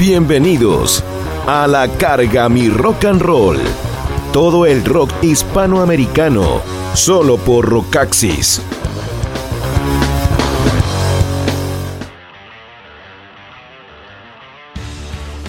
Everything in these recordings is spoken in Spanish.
Bienvenidos a la carga mi rock and roll. Todo el rock hispanoamericano, solo por Rockaxis.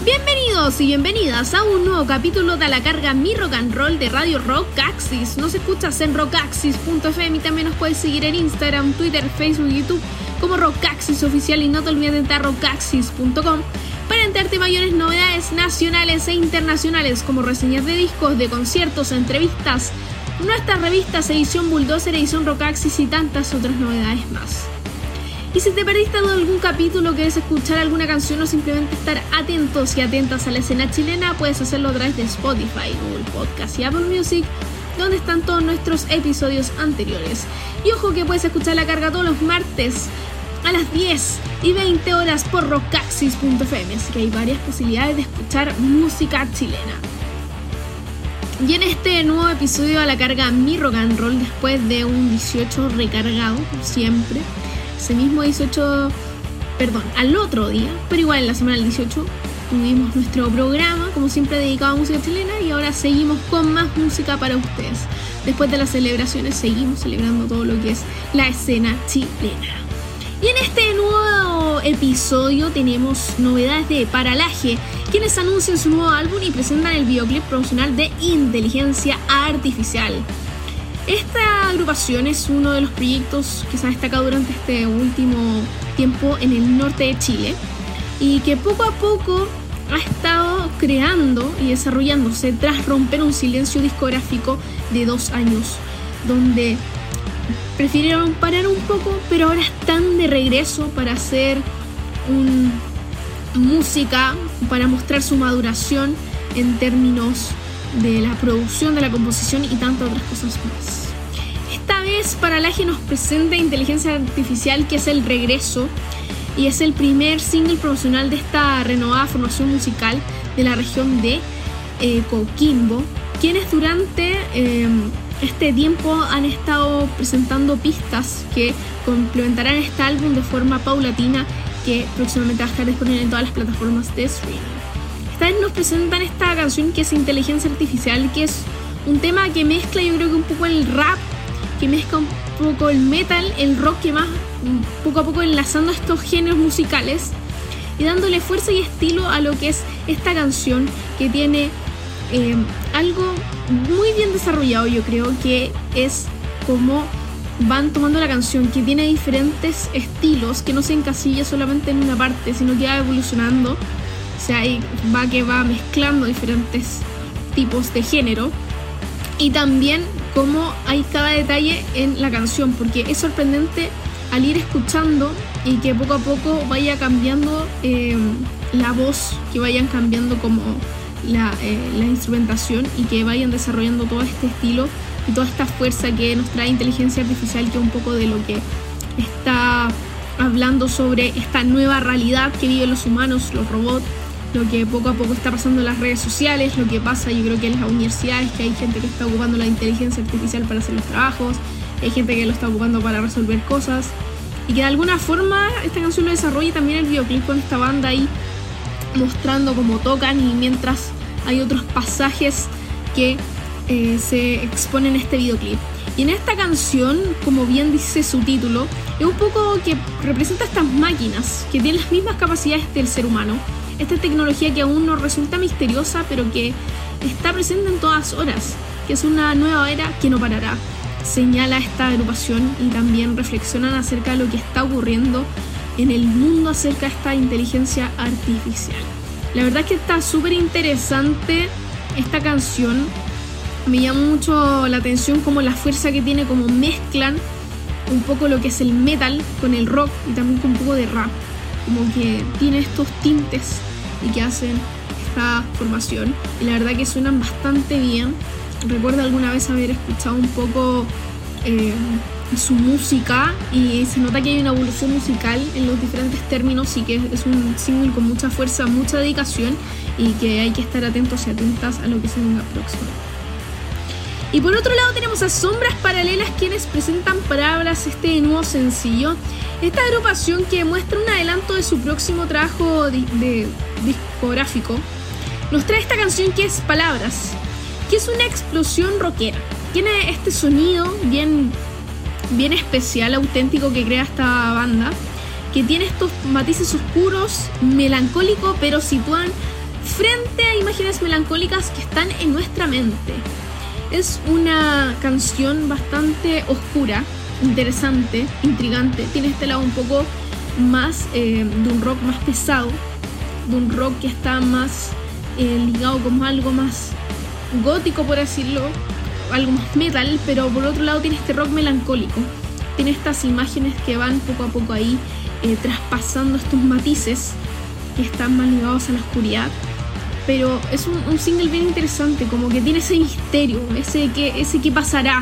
Bienvenidos y bienvenidas a un nuevo capítulo de la carga Mi Rock and Roll de Radio Rockaxis. Nos escuchas en rockaxis.fm y también nos puedes seguir en Instagram, Twitter, Facebook YouTube como Rockaxis Oficial y no te olvides de entrar a rockaxis.com para enterarte mayores novedades nacionales e internacionales como reseñas de discos, de conciertos, entrevistas, nuestras revistas edición Bulldozer, edición Rockaxis y tantas otras novedades más. Y si te perdiste algún capítulo, quieres escuchar alguna canción o simplemente estar atentos y atentas a la escena chilena, puedes hacerlo a través de Spotify, Google Podcast y Apple Music, donde están todos nuestros episodios anteriores. Y ojo que puedes escuchar la carga todos los martes a las 10 y 20 horas por rockaxis.fm, así que hay varias posibilidades de escuchar música chilena. Y en este nuevo episodio a la carga mi rock and roll después de un 18 recargado, siempre ese mismo 18, perdón, al otro día, pero igual en la semana del 18 tuvimos nuestro programa, como siempre dedicado a música chilena, y ahora seguimos con más música para ustedes. Después de las celebraciones seguimos celebrando todo lo que es la escena chilena. Y en este nuevo episodio tenemos novedades de Paralaje, quienes anuncian su nuevo álbum y presentan el videoclip promocional de Inteligencia Artificial. Esta agrupación es uno de los proyectos que se ha destacado durante este último tiempo en el norte de Chile y que poco a poco ha estado creando y desarrollándose tras romper un silencio discográfico de dos años, donde prefirieron parar un poco, pero ahora están de regreso para hacer un, música, para mostrar su maduración en términos de la producción, de la composición y tantas otras cosas más. Esta vez Paralaje nos presenta Inteligencia Artificial, que es el regreso y es el primer single promocional de esta renovada formación musical de la región de eh, Coquimbo, quienes durante em, este tiempo han estado presentando pistas que complementarán este álbum de forma paulatina que próximamente va a estar disponible en todas las plataformas de streaming. Nos presentan esta canción que es Inteligencia Artificial, que es un tema que mezcla yo creo que un poco el rap, que mezcla un poco el metal, el rock, que más poco a poco enlazando estos géneros musicales y dándole fuerza y estilo a lo que es esta canción que tiene eh, algo muy bien desarrollado yo creo que es como van tomando la canción que tiene diferentes estilos que no se encasilla solamente en una parte sino que va evolucionando o sea, ahí va que va mezclando diferentes tipos de género. Y también cómo hay cada detalle en la canción, porque es sorprendente al ir escuchando y que poco a poco vaya cambiando eh, la voz, que vayan cambiando como la, eh, la, instrumentación y que vayan desarrollando todo este estilo y toda esta fuerza que nos trae inteligencia artificial, que es un poco de lo que está hablando sobre esta nueva realidad que viven los humanos, los robots lo que poco a poco está pasando en las redes sociales, lo que pasa yo creo que en las universidades, que hay gente que está ocupando la inteligencia artificial para hacer los trabajos, hay gente que lo está ocupando para resolver cosas, y que de alguna forma esta canción lo desarrolla también el videoclip con esta banda ahí mostrando cómo tocan y mientras hay otros pasajes que eh, se exponen en este videoclip. Y en esta canción, como bien dice su título, es un poco que representa estas máquinas que tienen las mismas capacidades del ser humano, esta tecnología que aún nos resulta misteriosa, pero que está presente en todas horas, que es una nueva era que no parará. Señala esta agrupación y también reflexionan acerca de lo que está ocurriendo en el mundo acerca de esta inteligencia artificial. La verdad es que está súper interesante esta canción. Me llama mucho la atención como la fuerza que tiene, como mezclan un poco lo que es el metal con el rock y también con un poco de rap como que tiene estos tintes y que hacen esta formación. Y la verdad que suenan bastante bien. Recuerdo alguna vez haber escuchado un poco eh, su música y se nota que hay una evolución musical en los diferentes términos y que es un single con mucha fuerza, mucha dedicación y que hay que estar atentos y atentas a lo que se venga próximo. Y por otro lado tenemos a Sombras Paralelas quienes presentan Palabras, este nuevo sencillo. Esta agrupación que muestra un adelanto de su próximo trabajo discográfico nos trae esta canción que es Palabras, que es una explosión rockera. Tiene este sonido bien bien especial, auténtico que crea esta banda, que tiene estos matices oscuros, melancólicos, pero sitúan frente a imágenes melancólicas que están en nuestra mente. Es una canción bastante oscura, interesante, intrigante. Tiene este lado un poco más eh, de un rock más pesado, de un rock que está más eh, ligado con algo más gótico, por decirlo, algo más metal, pero por otro lado tiene este rock melancólico. Tiene estas imágenes que van poco a poco ahí eh, traspasando estos matices que están más ligados a la oscuridad. Pero es un, single bien interesante, como que tiene ese misterio, ese que, ese que pasará.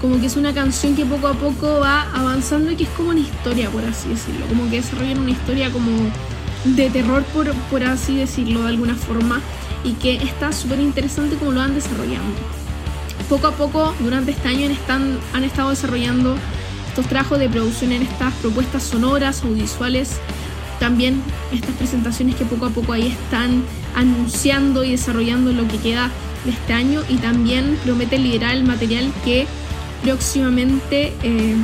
Como que es una canción que poco a poco va avanzando y que es como una historia, por así decirlo. Como que desarrollan una historia como de terror, por, por así decirlo, de alguna forma. Y que está súper interesante como lo van desarrollando. Poco a poco durante este año están, han estado desarrollando estos trabajos de producción en estas propuestas sonoras, audiovisuales, también estas presentaciones que poco a poco ahí están anunciando y desarrollando lo que queda de este año y también promete liderar el material que próximamente eh,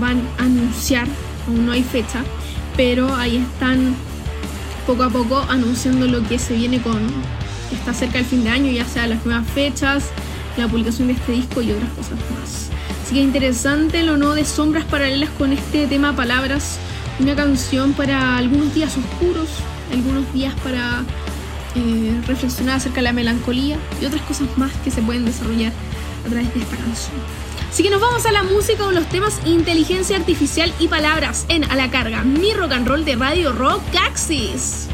van a anunciar, aún no hay fecha, pero ahí están poco a poco anunciando lo que se viene con, está cerca del fin de año, ya sea las nuevas fechas, la publicación de este disco y otras cosas más. Así que interesante lo no de sombras paralelas con este tema Palabras, una canción para algunos días oscuros, algunos días para eh, reflexionar acerca de la melancolía y otras cosas más que se pueden desarrollar a través de esta canción. Así que nos vamos a la música con los temas inteligencia artificial y palabras en A la carga, mi rock and roll de Radio Rock Axis.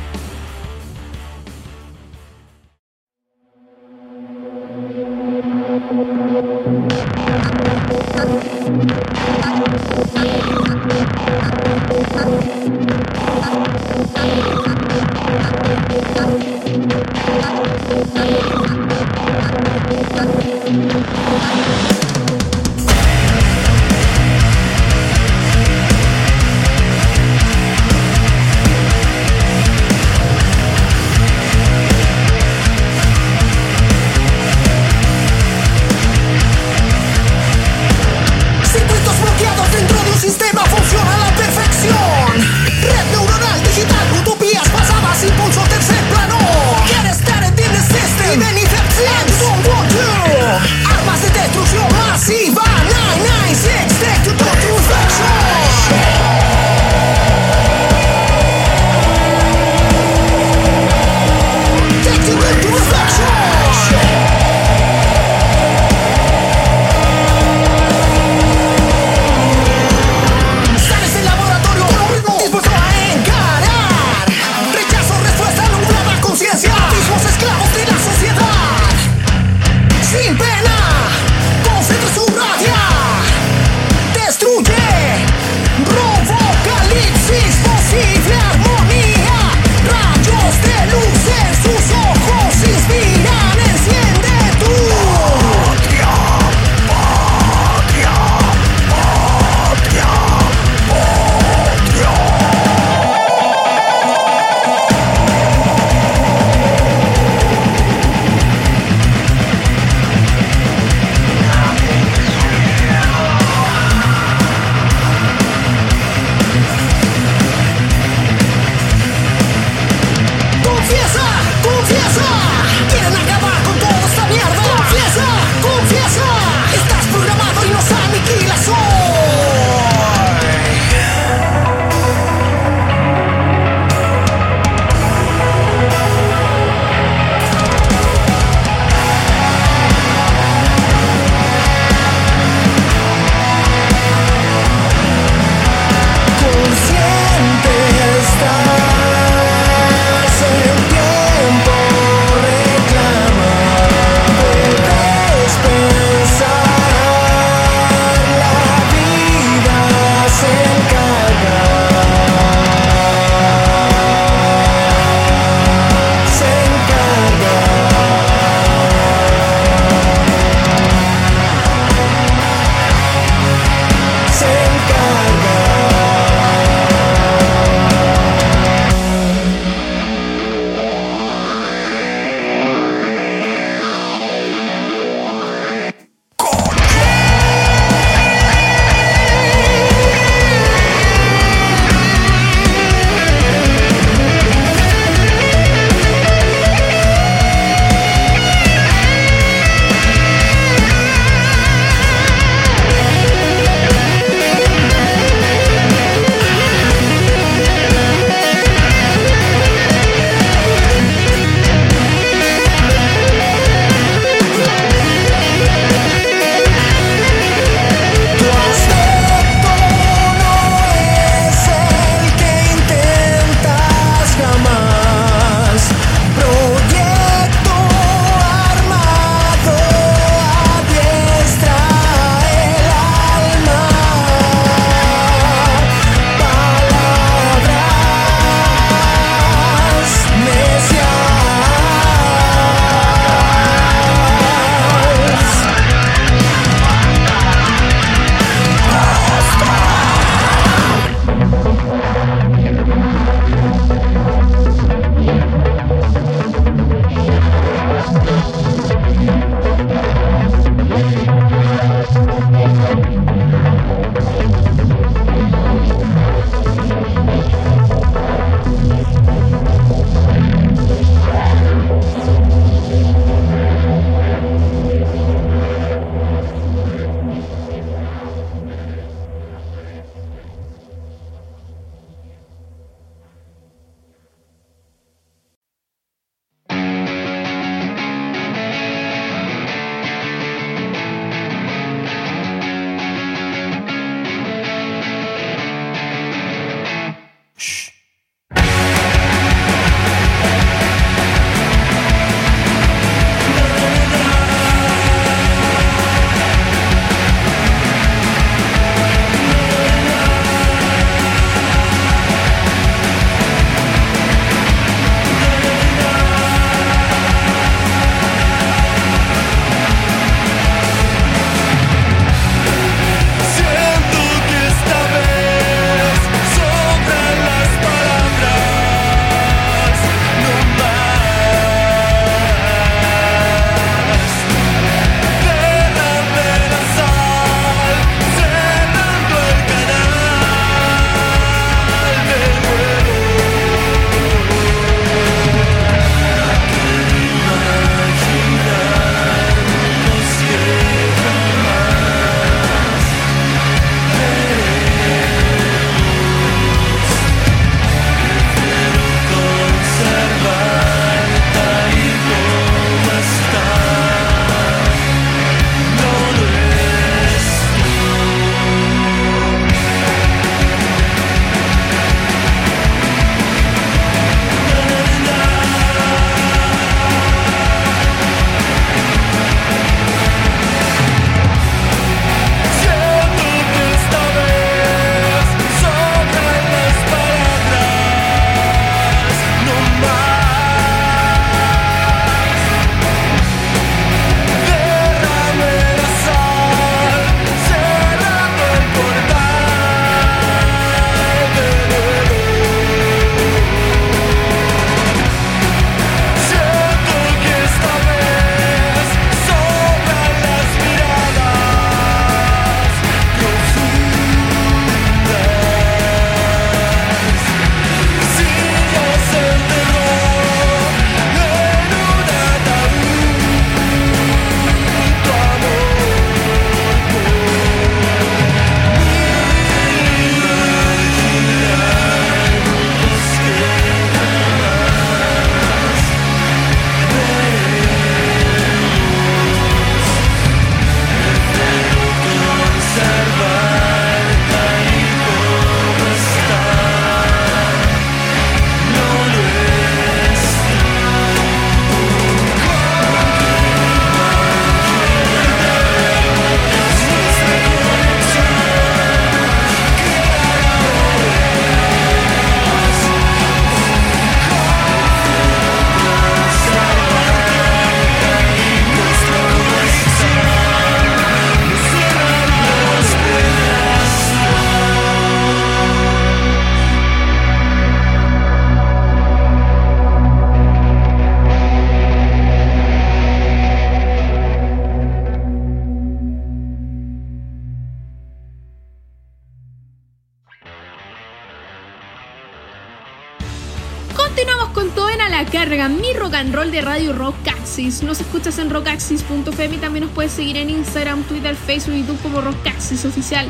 Rock de Radio Rockaxis. Nos escuchas en rockaxis.fm y también nos puedes seguir en Instagram, Twitter, Facebook y YouTube como Rockaxis Oficial.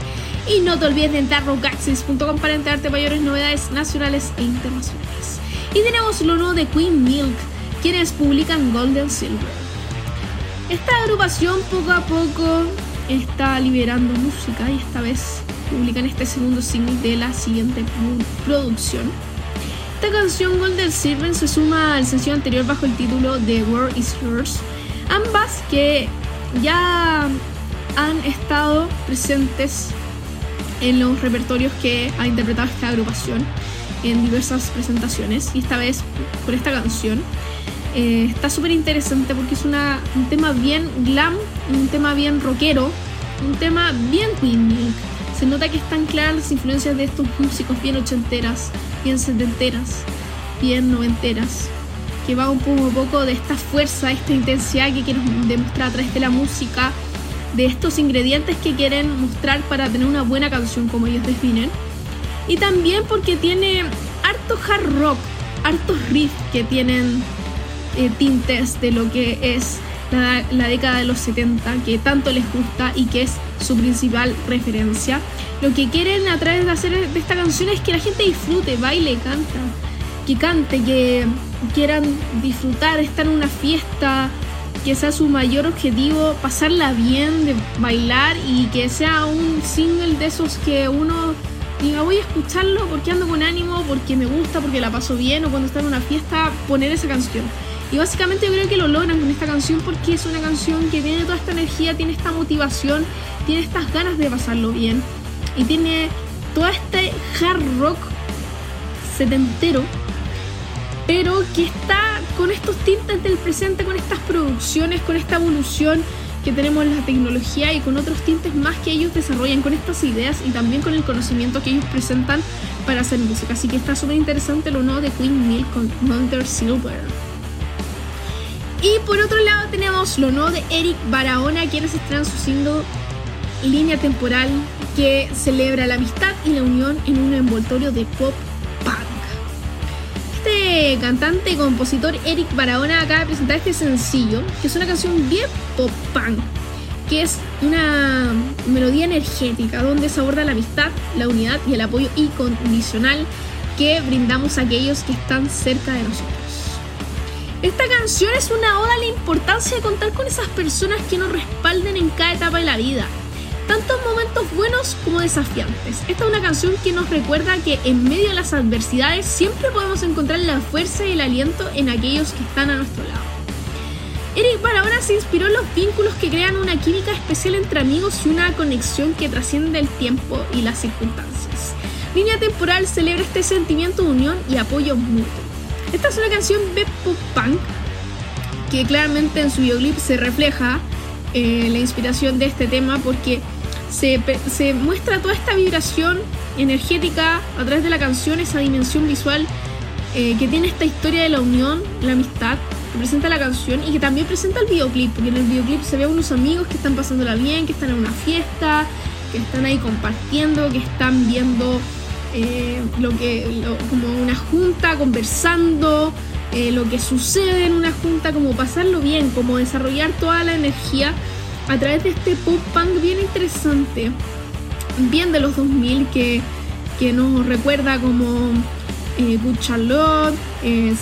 Y no te olvides de entrar a rockaxis.com para enterarte mayores novedades nacionales e internacionales. Y tenemos lo nuevo de Queen Milk, quienes publican Golden Silver. Esta agrupación poco a poco está liberando música y esta vez publican este segundo single de la siguiente producción esta canción Golden Silver se suma al sencillo anterior bajo el título The World Is Yours, ambas que ya han estado presentes en los repertorios que ha interpretado esta agrupación en diversas presentaciones. Y esta vez por esta canción. Eh, está súper interesante porque es una, un tema bien glam, un tema bien rockero, un tema bien Queen Se nota que están claras las influencias de estos músicos bien ochenteras, bien setenteras, bien noventeras, que va un poco, un poco de esta fuerza, esta intensidad que quieren demostrar a través de la música, de estos ingredientes que quieren mostrar para tener una buena canción como ellos definen. Y también porque tiene harto hard rock, hartos riffs que tienen eh, tintes de lo que es la, la, década de los 70, que tanto les gusta y que es su principal referencia lo que quieren a través de hacer de esta canción es que la gente disfrute, baile, canta, que cante, que quieran disfrutar, estar en una fiesta, que sea su mayor objetivo pasarla bien, de bailar y que sea un single de esos que uno diga voy a escucharlo porque ando con ánimo, porque me gusta, porque la paso bien o cuando está en una fiesta poner esa canción. Y básicamente yo creo que lo logran con esta canción porque es una canción que tiene toda esta energía, tiene esta motivación, tiene estas ganas de pasarlo bien y tiene todo este hard rock setentero, pero que está con estos tintes del presente, con estas producciones, con esta evolución que tenemos en la tecnología y con otros tintes más que ellos desarrollan con estas ideas y también con el conocimiento que ellos presentan para hacer música. Así que está súper interesante lo nuevo de Queen Mill con Wonder Silver. Y por otro lado tenemos lo nuevo de Eric Barahona, quienes están su single Línea Temporal que celebra la amistad y la unión en un envoltorio de pop punk. Este cantante y compositor Eric Barahona acaba de presentar este sencillo, que es una canción bien pop punk, que es una melodía energética donde se aborda la amistad, la unidad y el apoyo incondicional que brindamos a aquellos que están cerca de nosotros. Esta canción es una oda a la importancia de contar con esas personas que nos respalden en cada etapa de la vida, tantos momentos buenos como desafiantes. Esta es una canción que nos recuerda que en medio de las adversidades siempre podemos encontrar la fuerza y el aliento en aquellos que están a nuestro lado. Eric Barahona se inspiró en los vínculos que crean una química especial entre amigos y una conexión que trasciende el tiempo y las circunstancias. Línea Temporal celebra este sentimiento de unión y apoyo mutuo. Esta es una canción pop punk que claramente en su videoclip se refleja eh, la inspiración de este tema porque se, muestra toda esta vibración energética a través de la canción, esa dimensión visual eh, que tiene esta historia de la unión, la amistad, que presenta la canción y que también presenta el videoclip, porque en el videoclip se ve a unos amigos que están pasándola bien, que están en una fiesta, que están ahí compartiendo, que están viendo eh, lo que como una junta, conversando, eh, lo que sucede en una junta, como pasarlo bien, como desarrollar toda la energía a través de este pop punk bien interesante, bien de los 2000 que, que nos recuerda como eh, Good Charlotte, eh,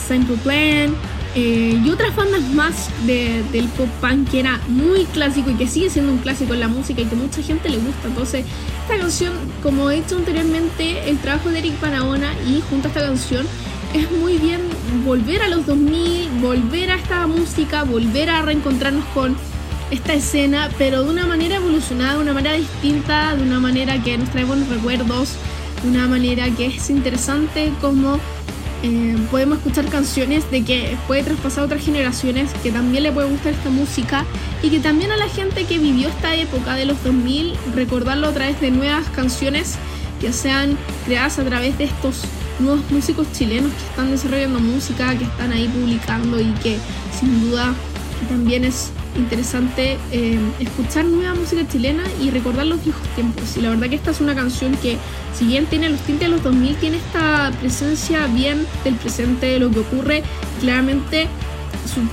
Plan eh, y otras bandas más del pop punk que era muy clásico y que sigue siendo un clásico en la música y que mucha gente le gusta. Entonces, esta canción, como he dicho anteriormente, el trabajo de Eric Panaona y junto a esta canción es muy bien volver a los 2000, volver a esta música, volver a reencontrarnos con esta escena, pero de una manera evolucionada, de una manera distinta, de una manera que nos trae buenos recuerdos, de una manera que es interesante como eh, podemos escuchar canciones de que puede traspasar a otras generaciones, que también le puede gustar esta música y que también a la gente que vivió esta época de los 2000 recordarlo a través de nuevas canciones que sean creadas a través de estos nuevos músicos chilenos que están desarrollando música, que están ahí publicando y que sin duda también es interesante eh, escuchar nueva música chilena y recordar los viejos tiempos. Y la verdad que esta es una canción que, si bien tiene los tintes de los 2000, tiene esta presencia bien del presente, de lo que ocurre claramente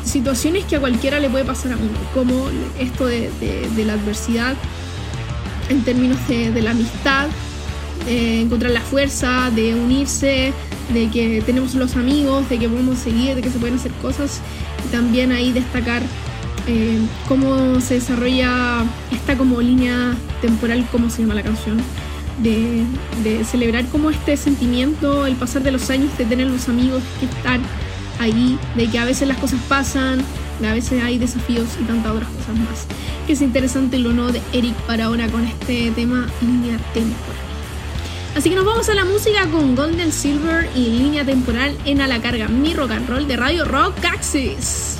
situaciones que a cualquiera le puede pasar a uno, como esto de, la adversidad en términos de, la amistad, encontrar la fuerza, de unirse, de que tenemos los amigos, de que podemos seguir, de que se pueden hacer cosas. Y también ahí destacar eh, cómo se desarrolla esta como línea temporal, cómo se llama la canción, de, celebrar como este sentimiento, el pasar de los años, de tener los amigos que están ahí, de que a veces las cosas pasan, a veces hay desafíos y tantas otras cosas más. Que es interesante lo no de Eric para ahora con este tema línea temporal. Así que nos vamos a la música con Golden Silver y línea temporal en a la carga mi rock and roll de Radio Rock Axis.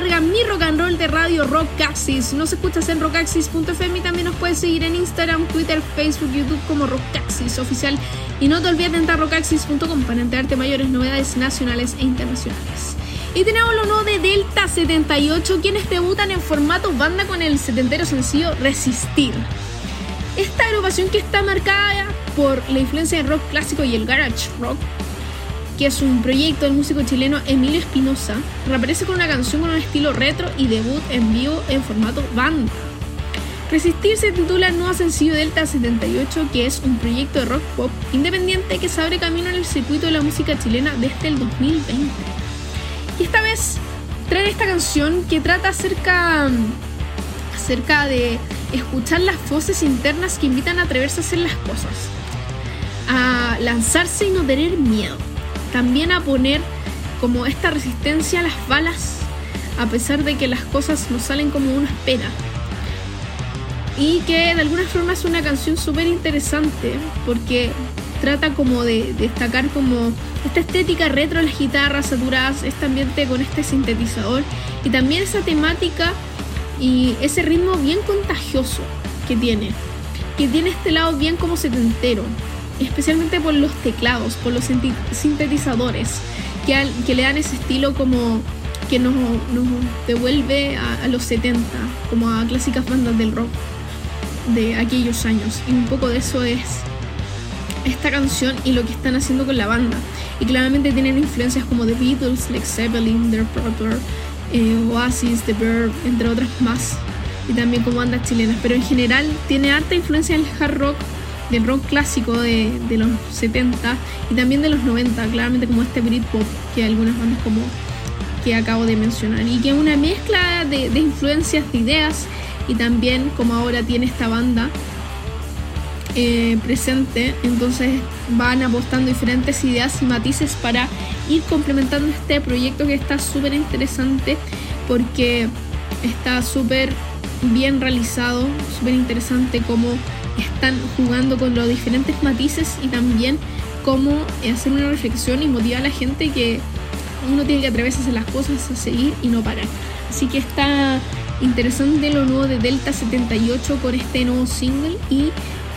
Carga, mi rock and roll de radio Rockaxis. Nos escuchas en rockaxis.fm y también nos puedes seguir en Instagram, Twitter, Facebook, YouTube como Rockaxis oficial. Y no te olvides de entrar a rockaxis.com para enterarte mayores novedades nacionales e internacionales. Y tenemos lo nuevo de Delta 78, quienes debutan en formato banda con el setentero sencillo Resistir. Esta agrupación que está marcada por la influencia del rock clásico y el garage rock que es un proyecto del músico chileno Emilio Espinosa, reaparece con una canción con un estilo retro y debut en vivo en formato banda. Resistir se titula nuevo sencillo Delta 78, que es un proyecto de rock pop independiente que se abre camino en el circuito de la música chilena desde el 2020. Y esta vez traen esta canción que trata acerca, acerca de escuchar las voces internas que invitan a atreverse a hacer las cosas, a lanzarse y no tener miedo también a poner como esta resistencia a las balas a pesar de que las cosas no salen como uno espera. Y que de alguna forma es una canción súper interesante porque trata como de destacar como esta estética retro, las guitarras saturadas, este ambiente con este sintetizador y también esa temática y ese ritmo bien contagioso que tiene, que tiene este lado bien como setentero, especialmente por los teclados, por los sintetizadores, que, al- que le dan ese estilo como que nos, nos devuelve a, a los 70, como a clásicas bandas del rock de aquellos años. Y un poco de eso es esta canción y lo que están haciendo con la banda. Y claramente tienen influencias como The Beatles, Led Zeppelin, The Proper, eh, Oasis, The Verb, entre otras más. Y también como bandas chilenas. Pero en general tiene harta influencia del hard rock, del rock clásico de, de los 70 y también de los 90, claramente como este Britpop que algunas bandas como que acabo de mencionar. Y que es una mezcla de, de influencias, de ideas y también como ahora tiene esta banda eh, presente, entonces van apostando diferentes ideas y matices para ir complementando este proyecto que está súper interesante porque está súper bien realizado, súper interesante cómo están jugando con los diferentes matices y también cómo hacer una reflexión y motivar a la gente que uno tiene que atreverse las cosas, a seguir y no parar. Así que está interesante lo nuevo de Delta 78 con este nuevo single y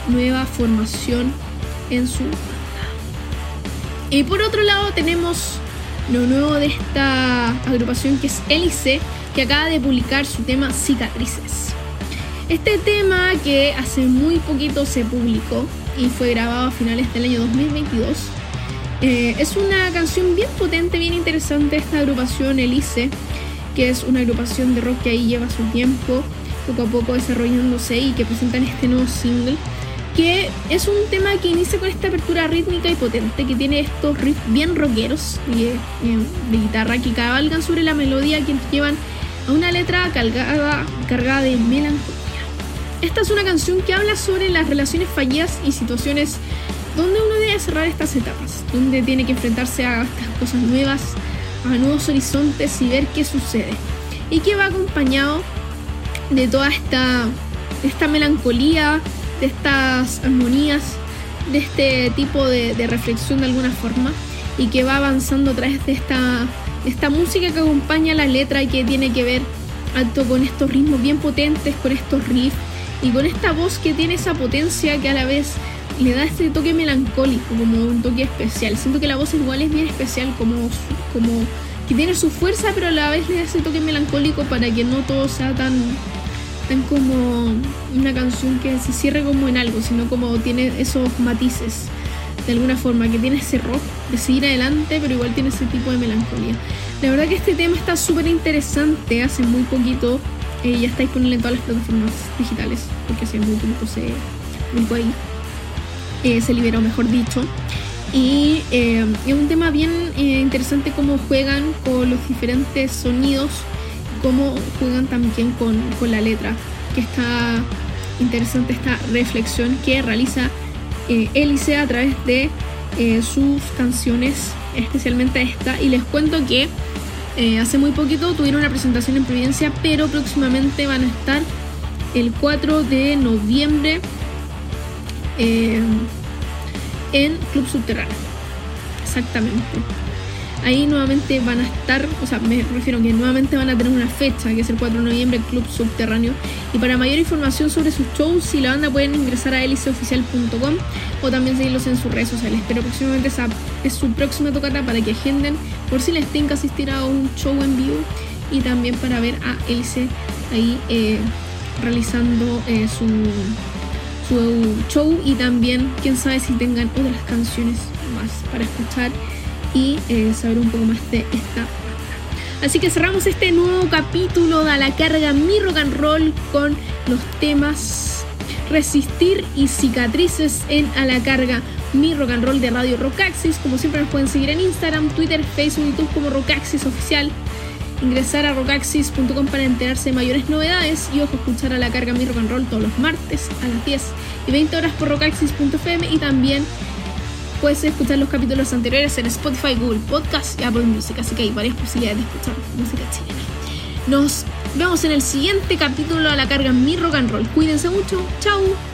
nueva formación en su banda. Y por otro lado tenemos lo nuevo de esta agrupación que es Hélice, que acaba de publicar su tema Cicatrices. Este tema que hace muy poquito se publicó y fue grabado a finales del año 2022. Eh, es una canción bien potente, bien interesante esta agrupación Elise, que es una agrupación de rock que ahí lleva su tiempo, poco a poco desarrollándose y que presentan este nuevo single, que es un tema que inicia con esta apertura rítmica y potente, que tiene estos riffs bien rockeros eh, de guitarra que cabalgan sobre la melodía que llevan a una letra cargada, cargada de melancolía. Esta es una canción que habla sobre las relaciones fallidas y situaciones donde uno debe cerrar estas etapas, donde tiene que enfrentarse a estas cosas nuevas, a nuevos horizontes y ver qué sucede. Y que va acompañado de toda esta, esta melancolía, de estas armonías, de este tipo de, reflexión de alguna forma, y que va avanzando a través de esta, esta música que acompaña la letra y que tiene que ver alto con estos ritmos bien potentes, con estos riffs y con esta voz que tiene esa potencia que a la vez le da este toque melancólico, como un toque especial. Siento que la voz igual es bien especial, como, como que tiene su fuerza, pero a la vez le da ese toque melancólico para que no todo sea tan, tan como una canción que se cierre como en algo, sino como tiene esos matices de alguna forma, que tiene ese rock de seguir adelante, pero igual tiene ese tipo de melancolía. La verdad que este tema está súper interesante, hace muy poquito eh, ya está disponible en todas las plataformas digitales, porque muy poquito se publicó ahí. Eh, se liberó, mejor dicho. Y eh, es un tema bien interesante cómo juegan con los diferentes sonidos, cómo juegan también con, con la letra, que está interesante esta reflexión que realiza Elise a través de sus canciones, especialmente esta. Y les cuento que eh, hace muy poquito tuvieron una presentación en Providencia, pero próximamente van a estar el 4 de noviembre eh, en Club Subterráneo. Exactamente ahí nuevamente van a estar, o sea, me refiero que nuevamente van a tener una fecha, que es el 4 de noviembre, Club Subterráneo. Y para mayor información sobre sus shows y la banda pueden ingresar a heliceoficial.com o también seguirlos en sus redes sociales. Pero próximamente esa es su próxima tocata para que agenden por si les que asistir a un show en vivo y también para ver a Elice ahí eh, realizando eh, su show y también quién sabe si tengan otras canciones más para escuchar y eh, saber un poco más de esta. Así que cerramos este nuevo capítulo de A la carga Mi Rock and Roll con los temas Resistir y Cicatrices en A la carga Mi Rock and Roll de Radio Rockaxis. Como siempre nos pueden seguir en Instagram, Twitter, Facebook, YouTube como Rockaxis Oficial. Ingresar a rockaxis.com para enterarse de mayores novedades y ojo escuchar a la carga Mi Rock and Roll todos los martes a las 10 y 20 horas por rockaxis.fm y también puedes escuchar los capítulos anteriores en Spotify, Google Podcast y Apple Music, así que hay varias posibilidades de escuchar música chilena. Nos vemos en el siguiente capítulo a la carga Mi Rock and Roll. Cuídense mucho, chao.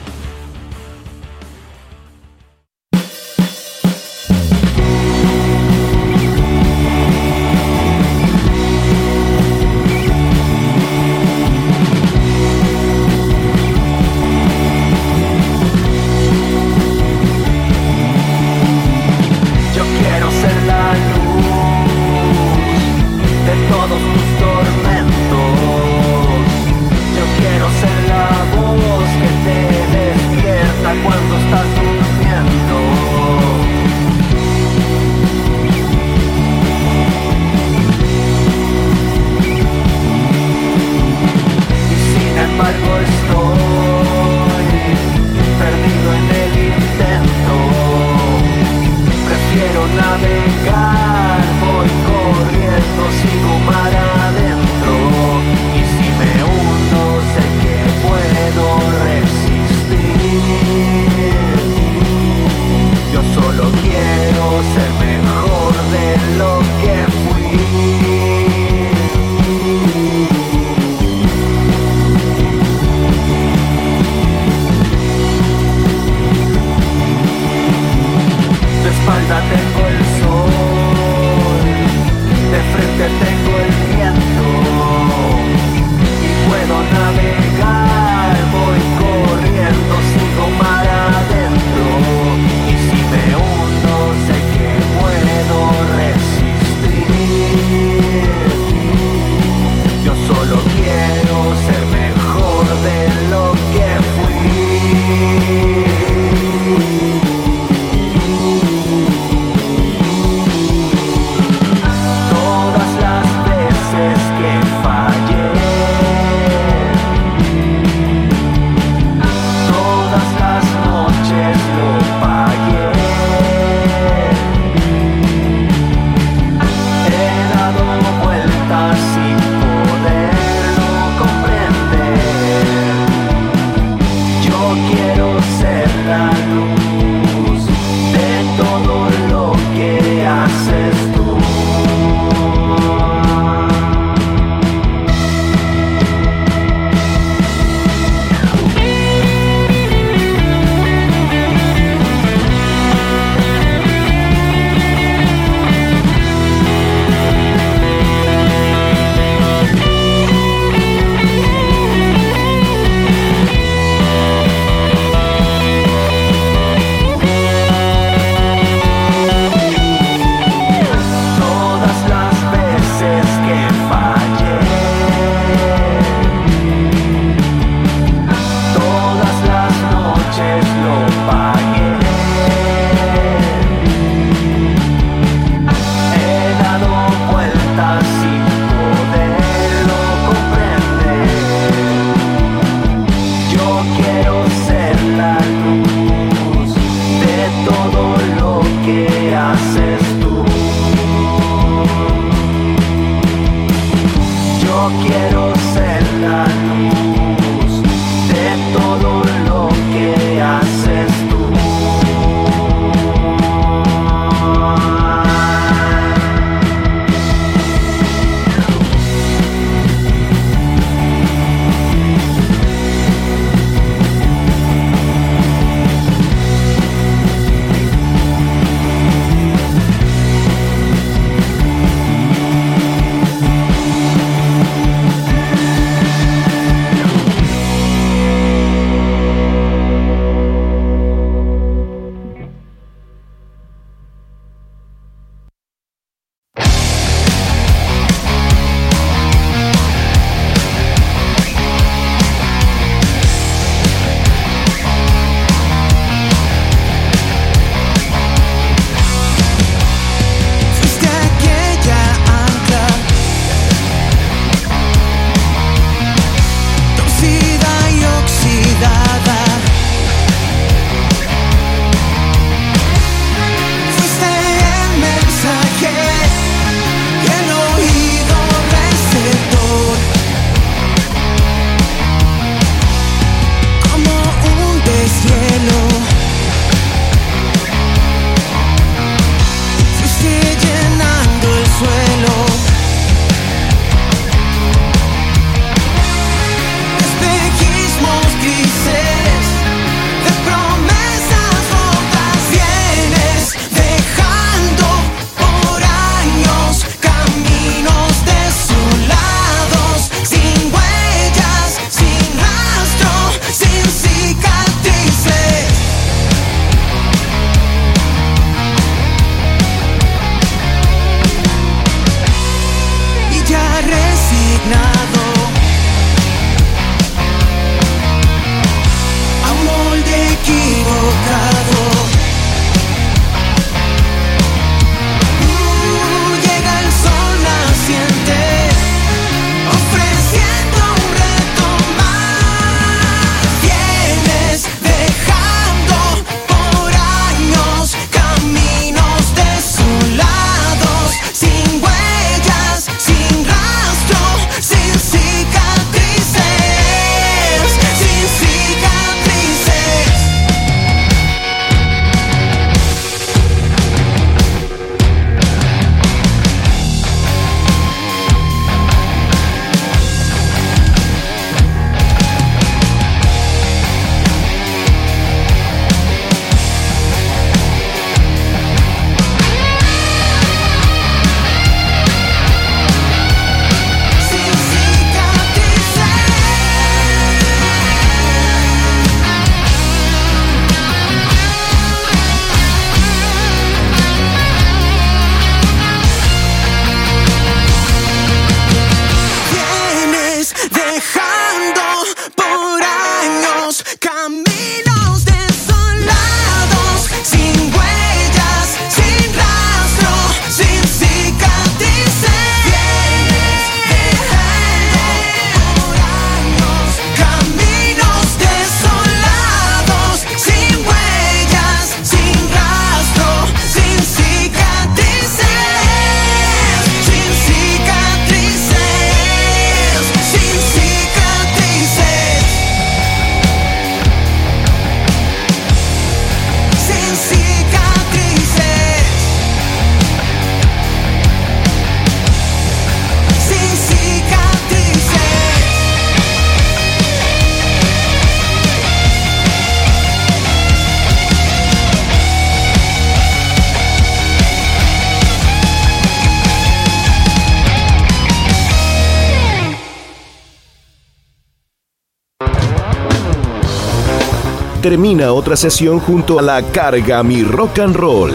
Termina otra sesión junto a la carga Mi Rock and Roll.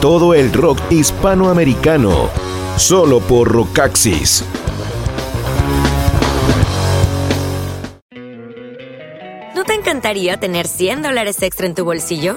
Todo el rock hispanoamericano, solo por Rockaxis. ¿No te encantaría tener 100 dólares extra en tu bolsillo?